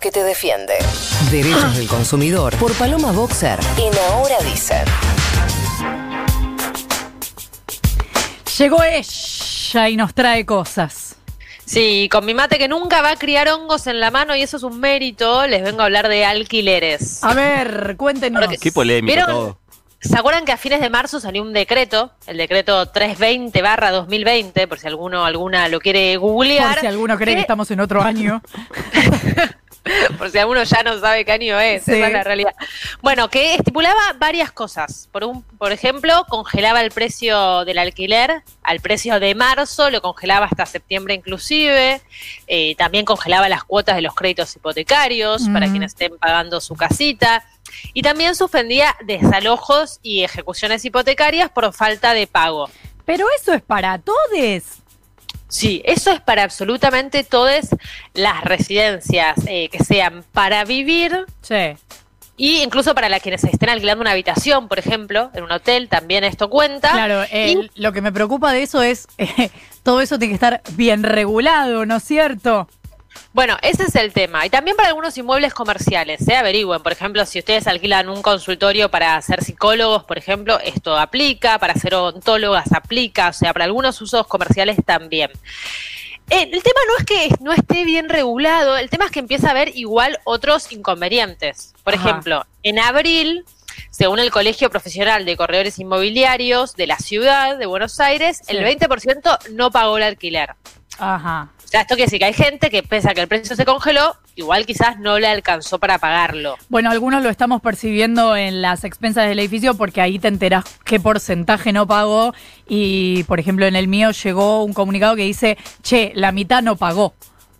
que te defiende. Derechos del consumidor por Paloma Boxer en Ahora Dicen. Llegó ella y nos trae cosas. Sí, con mi mate que nunca va a criar hongos en la mano y eso es un mérito, les vengo a hablar de alquileres. A ver, cuéntenos. Porque- Qué polémico todo. ¿Se acuerdan que a fines de marzo salió un decreto, el decreto 320 barra 2020, por si alguno alguna lo quiere googlear? Por si alguno cree que que- estamos en otro año. por si alguno ya no sabe qué año es, Sí. esa es la realidad. Bueno, que estipulaba varias cosas. Por, un, por ejemplo, congelaba el precio del alquiler al precio de marzo, lo congelaba hasta septiembre inclusive. Eh, también congelaba las cuotas de los créditos hipotecarios para quienes estén pagando su casita. Y también suspendía desalojos y ejecuciones hipotecarias por falta de pago. Pero eso es para todos. Sí, eso es para absolutamente todas las residencias eh, que sean para vivir Sí. y incluso para las quienes estén alquilando una habitación, por ejemplo, en un hotel, también esto cuenta. Claro, el- lo que me preocupa de eso es, eh, todo eso tiene que estar bien regulado, ¿no es cierto? Bueno, ese es el tema. Y también para algunos inmuebles comerciales, ¿eh? averigüen. Por ejemplo, si ustedes alquilan un consultorio para ser psicólogos, por ejemplo, esto aplica, para ser odontólogas aplica, o sea, para algunos usos comerciales también. Eh, el tema no es que no esté bien regulado, el tema es que empieza a haber igual otros inconvenientes. Por Ajá. ejemplo, en abril, según el Colegio Profesional de Corredores Inmobiliarios de la ciudad de Buenos Aires, Sí. el 20% no pagó el alquiler. Ajá. O sea, esto quiere decir que hay gente que pese a que el precio se congeló, igual quizás no le alcanzó para pagarlo. Bueno, algunos lo estamos percibiendo en las expensas del edificio porque ahí te enterás qué porcentaje no pagó y, por ejemplo, en el mío llegó un comunicado que dice, che, la mitad no pagó.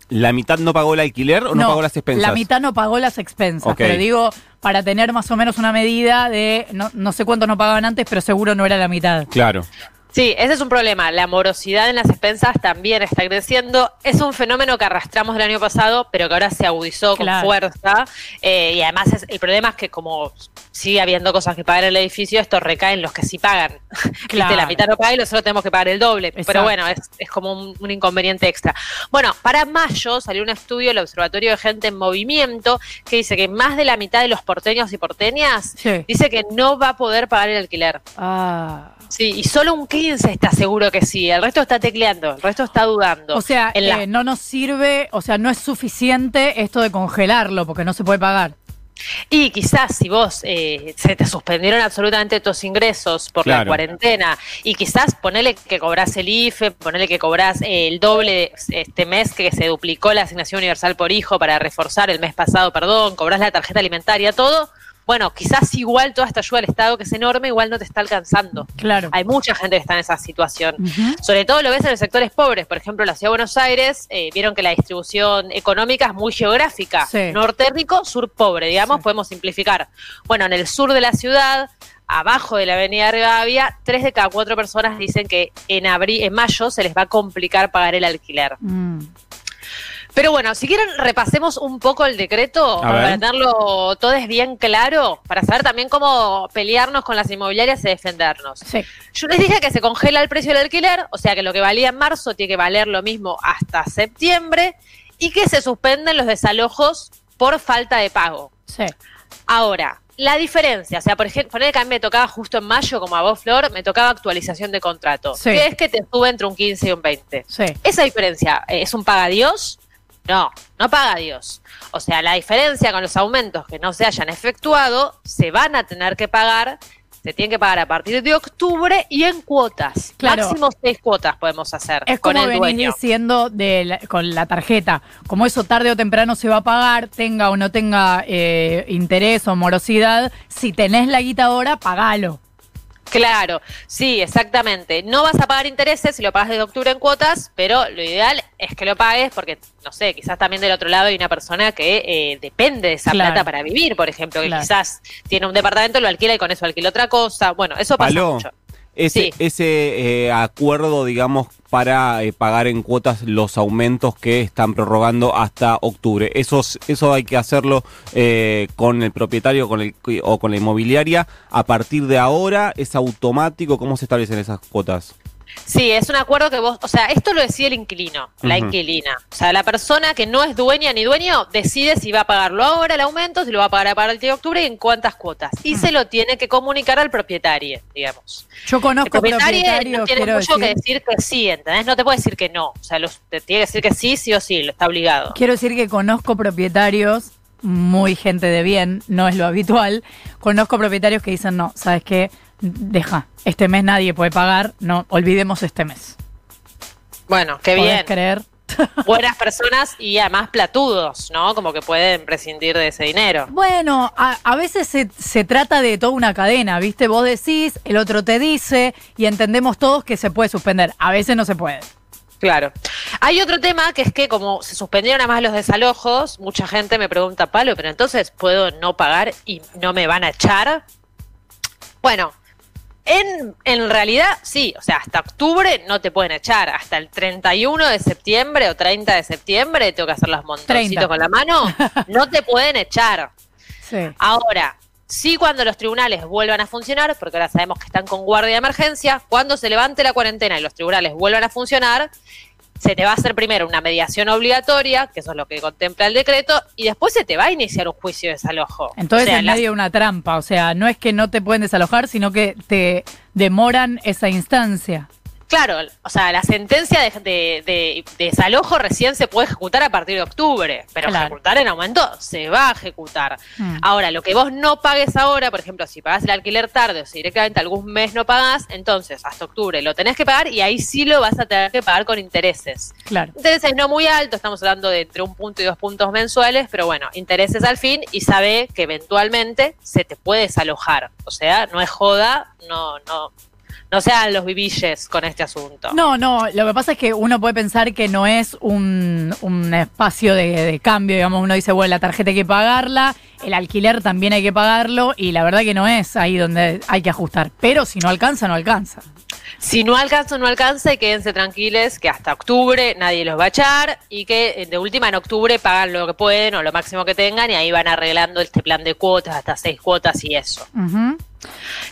¿La mitad no pagó el alquiler o no, pagó las expensas? La mitad no pagó las expensas, Ok. pero digo, para tener más o menos una medida de, no, no sé cuánto no pagaban antes, pero seguro no era la mitad. Claro. Sí, ese es un problema. La morosidad en las expensas también está creciendo. Es un fenómeno que arrastramos el año pasado, pero que ahora se agudizó Claro. con fuerza. Eh, y además es- el problema es que como sigue habiendo cosas que pagar en el edificio, esto recae en los que sí pagan. Claro. La mitad no paga y nosotros tenemos que pagar el doble. Exacto. Pero bueno, es, es como un, un inconveniente extra. Bueno, para mayo salió un estudio del Observatorio de Gente en Movimiento que dice que más de la mitad de los porteños y porteñas Sí. dice que no va a poder pagar el alquiler. Ah. Sí, y solo un 15 está seguro que sí, el resto está tecleando, el resto está dudando. O sea, la- eh, no nos sirve, o sea, no es suficiente esto de congelarlo porque no se puede pagar. Y quizás si vos eh, se te suspendieron absolutamente tus ingresos por la cuarentena y quizás ponele que cobrás el IFE, ponele que cobrás eh, el doble este mes que se duplicó la asignación universal por hijo para reforzar el mes pasado, perdón, cobrás la tarjeta alimentaria, todo. Bueno, quizás igual toda esta ayuda del Estado, que es enorme, igual no te está alcanzando. Claro. Hay mucha gente que está en esa situación. Sobre todo lo ves en los sectores pobres. Por ejemplo, la ciudad de Buenos Aires, eh, vieron que la distribución económica es muy geográfica. Sí. Norte rico, sur pobre, digamos, Sí. podemos simplificar. Bueno, en el sur de la ciudad, abajo de la avenida Rivadavia, tres de cada cuatro personas dicen que en, abril, en mayo se les va a complicar pagar el alquiler. Mm. Pero bueno, si quieren repasemos un poco el decreto para tenerlo todo es bien claro, para saber también cómo pelearnos con las inmobiliarias y defendernos. Sí. Yo les dije que se congela el precio del alquiler, o sea que lo que valía en marzo tiene que valer lo mismo hasta septiembre y que se suspenden los desalojos por falta de pago. Sí. Ahora, la diferencia, o sea, por ejemplo, poner que a mí me tocaba justo en mayo, como a vos, Flor, me tocaba actualización de contrato, Sí. que es que te sube entre un 15 y un 20. Sí. ¿Esa diferencia eh, es un paga Dios? No, no paga Dios. O sea, la diferencia con los aumentos que no se hayan efectuado se van a tener que pagar, se tienen que pagar a partir de octubre y en cuotas. Claro. Máximo seis cuotas podemos hacer Es con como el venís dueño. diciendo de la- con la tarjeta. Como eso tarde o temprano se va a pagar, tenga o no tenga eh, interés o morosidad, si tenés la guita ahora, pagalo. Claro, sí, exactamente. No vas a pagar intereses si lo pagas desde octubre en cuotas, pero lo ideal es que lo pagues porque, no sé, quizás también del otro lado hay una persona que eh, depende de esa Claro. plata para vivir, por ejemplo, que Claro. quizás tiene un departamento, lo alquila y con eso alquila otra cosa. Bueno, eso pasa Paló, mucho. Ese, Sí. ese eh, acuerdo, digamos, para eh, pagar en cuotas los aumentos que están prorrogando hasta octubre. Eso, es- eso hay que hacerlo eh, con el propietario con el, o con la inmobiliaria. A partir de ahora, ¿es automático? ¿Cómo se establecen esas cuotas? Sí, es un acuerdo que vos, o sea, esto lo decide el inquilino, la inquilina. O sea, la persona que no es dueña ni dueño decide si va a pagarlo ahora el aumento, si lo va a pagar a partir de octubre y en cuántas cuotas. Y se lo tiene que comunicar al propietario, digamos. Yo El conozco propietario propietarios, no tiene mucho decir, que decir que sí, ¿entendés? No te puede decir que no. O sea, los- te tiene que decir que sí, sí o sí, lo está obligado. quiero decir que conozco propietarios, muy gente de bien, no es lo habitual. Conozco propietarios que dicen, no, ¿sabes qué? Deja, este mes nadie puede pagar, no, olvidemos este mes. Bueno, qué ¿Podés bien. creer? Buenas personas y además platudos, ¿no? Como que pueden prescindir de ese dinero. Bueno, a, a veces se, se trata de toda una cadena, ¿viste? Vos decís, el otro te dice y entendemos todos que se puede suspender. A veces no se puede. Claro. Hay otro tema que es que como se suspendieron además los desalojos, mucha gente me pregunta, Palo, pero entonces puedo no pagar y no me van a echar. Bueno, en, en realidad sí, o sea, hasta octubre no te pueden echar, hasta el 31 de septiembre o 30 de septiembre tengo que hacer los 30. montoncitos con la mano, no te pueden echar. Sí. Ahora, sí cuando los tribunales vuelvan a funcionar, porque ahora sabemos que están con guardia de emergencia, cuando se levante la cuarentena y los tribunales vuelvan a funcionar, se te va a hacer primero una mediación obligatoria, que eso es lo que contempla el decreto, y después se te va a iniciar un juicio de desalojo. Entonces O sea, medio una trampa, o sea, no es que no te pueden desalojar, sino que te demoran esa instancia. Claro, o sea, la sentencia de, de- de- de desalojo recién se puede ejecutar a partir de octubre, pero Claro. ejecutar en aumento se va a ejecutar. Mm. Ahora, lo que vos no pagues ahora, por ejemplo, si pagás el alquiler tarde o si directamente algún mes no pagás, entonces hasta octubre lo tenés que pagar y ahí sí lo vas a tener que pagar con intereses. Claro. Intereses no muy altos, estamos hablando de entre un punto y dos puntos mensuales, pero bueno, intereses al fin y sabe que eventualmente se te puede desalojar. O sea, no es joda, no, no, no sean los vivilles con este asunto. No, no, lo que pasa es que uno puede pensar que no es un, un espacio de, de cambio, digamos, uno dice, bueno, la tarjeta hay que pagarla, el alquiler también hay que pagarlo, y la verdad que no es ahí donde hay que ajustar. Pero si no alcanza, no alcanza. Si no alcanza, no alcanza y quédense tranquiles que hasta octubre nadie los va a echar y que eh, de última en octubre pagan lo que pueden o lo máximo que tengan y ahí van arreglando este plan de cuotas, hasta seis cuotas y eso.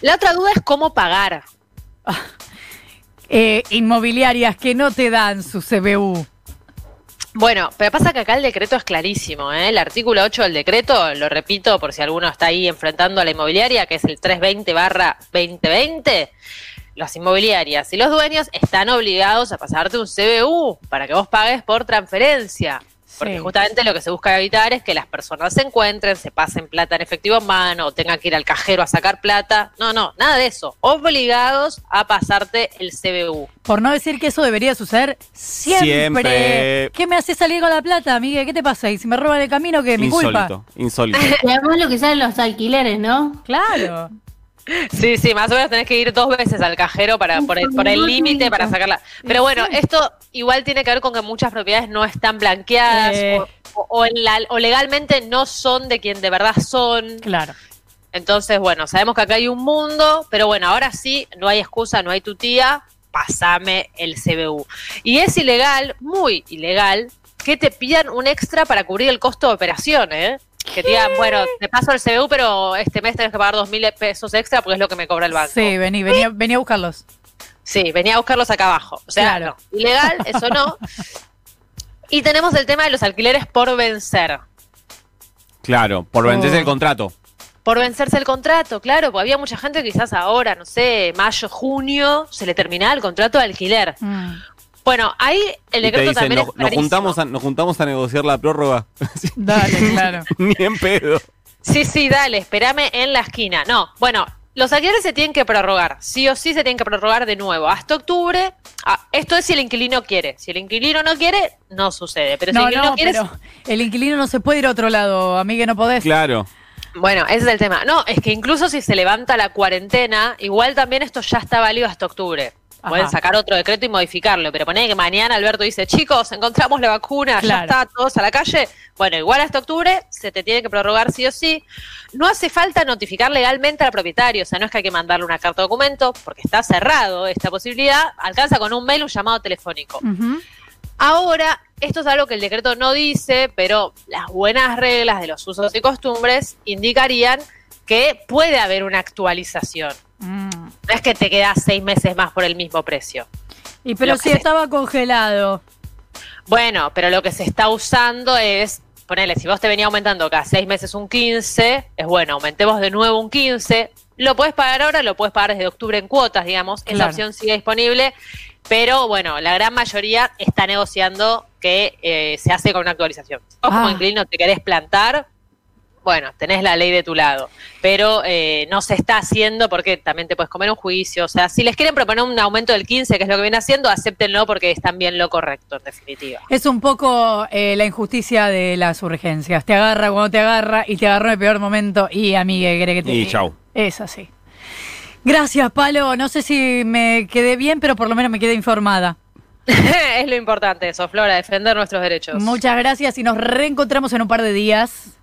La otra duda es cómo pagar. Eh, inmobiliarias que no te dan su CBU. Bueno, pero pasa que acá el decreto es clarísimo, ¿eh? El artículo 8 del decreto, lo repito por si alguno está ahí enfrentando a la inmobiliaria, que es el 320 barra 2020, las inmobiliarias y los dueños están obligados a pasarte un CBU para que vos pagues por transferencia. Porque Sí. justamente lo que se busca evitar es que las personas se encuentren, se pasen plata en efectivo en mano o tengan que ir al cajero a sacar plata. No, no, nada de eso. Obligados a pasarte el CBU. Por no decir que eso debería suceder siempre. Siempre. ¿Qué me hace salir con la plata, Miguel? ¿Qué te pasa? Y si me roban el camino, que mi culpa. Insólito, insólito. Y además lo que salen los alquileres, ¿no? Claro. Sí, sí, más o menos tenés que ir dos veces al cajero para por el, por el límite para sacarla. Pero bueno, esto igual tiene que ver con que muchas propiedades no están blanqueadas Eh. o, o- o en la- o legalmente no son de quien de verdad son. Claro. Entonces, bueno, sabemos que acá hay un mundo, pero bueno, ahora sí, no hay excusa, no hay tu tía, pasame el CBU. Y es ilegal, muy ilegal, que te pidan un extra para cubrir el costo de operación, ¿eh? Que te digan, bueno, te paso el CBU, pero este mes tenés que pagar dos mil pesos extra porque es lo que me cobra el banco. Sí, vení, vení, a- vení a buscarlos. Sí, venía a buscarlos acá abajo. O sea, Claro. no, ilegal, eso no. Y tenemos el tema de los alquileres por vencer. Claro, por vencerse Oh. el contrato. Por vencerse el contrato, claro, porque había mucha gente que quizás ahora, no sé, mayo, junio, se le terminaba el contrato de alquiler. Mm. Bueno, ahí el Y te decreto dicen, también nos, es nos juntamos a, nos juntamos a negociar la prórroga. Dale, claro. Ni en pedo. Sí, sí, dale, espérame en la esquina. No, bueno, los alquileres se tienen que prorrogar, sí o sí se tienen que prorrogar de nuevo, hasta octubre. Ah, esto es si el inquilino quiere. Si el inquilino no quiere, no sucede. Pero si No, el inquilino no, quiere, pero el inquilino no se puede ir a otro lado, amiga, no podés. Claro. Bueno, ese es el tema. No, es que incluso si se levanta la cuarentena, igual también esto ya está válido hasta octubre. Pueden sacar otro decreto y modificarlo, pero poner que mañana Alberto dice, chicos, encontramos la vacuna, Claro. ya está, todos a la calle. Bueno, igual hasta octubre se te tiene que prorrogar sí o sí. No hace falta notificar legalmente al propietario, o sea, no es que hay que mandarle una carta de documento, porque está cerrado esta posibilidad. Alcanza con un mail, un llamado telefónico. Ahora, esto es algo que el decreto no dice, pero las buenas reglas de los usos y costumbres indicarían que puede haber una actualización. No es que te quedas seis meses más por el mismo precio. Y pero Lo si se- estaba congelado. Bueno, pero lo que se está usando es, ponele, si vos te venía aumentando cada seis meses un 15, es bueno, aumentemos de nuevo un 15. Lo puedes pagar ahora, lo puedes pagar desde octubre en cuotas, digamos. Esa opción sigue disponible. Pero bueno, la gran mayoría está negociando que eh, se hace con una actualización. Si vos como Ah. inquilino te querés plantar, bueno, tenés la ley de tu lado. Pero eh, no se está haciendo porque también te puedes comer un juicio. O sea, si les quieren proponer un aumento del 15, que es lo que viene haciendo, acéptenlo porque están bien lo correcto, en definitiva. Es un poco eh, la injusticia de las urgencias. Te agarra cuando te agarra y te agarró en el peor momento y amiga, ¿qué querés que te Y chau. Es así. Gracias, Palo. No sé si me quedé bien, pero por lo menos me quedé informada. es lo importante eso, Flora, defender nuestros derechos. Muchas gracias y nos reencontramos en un par de días.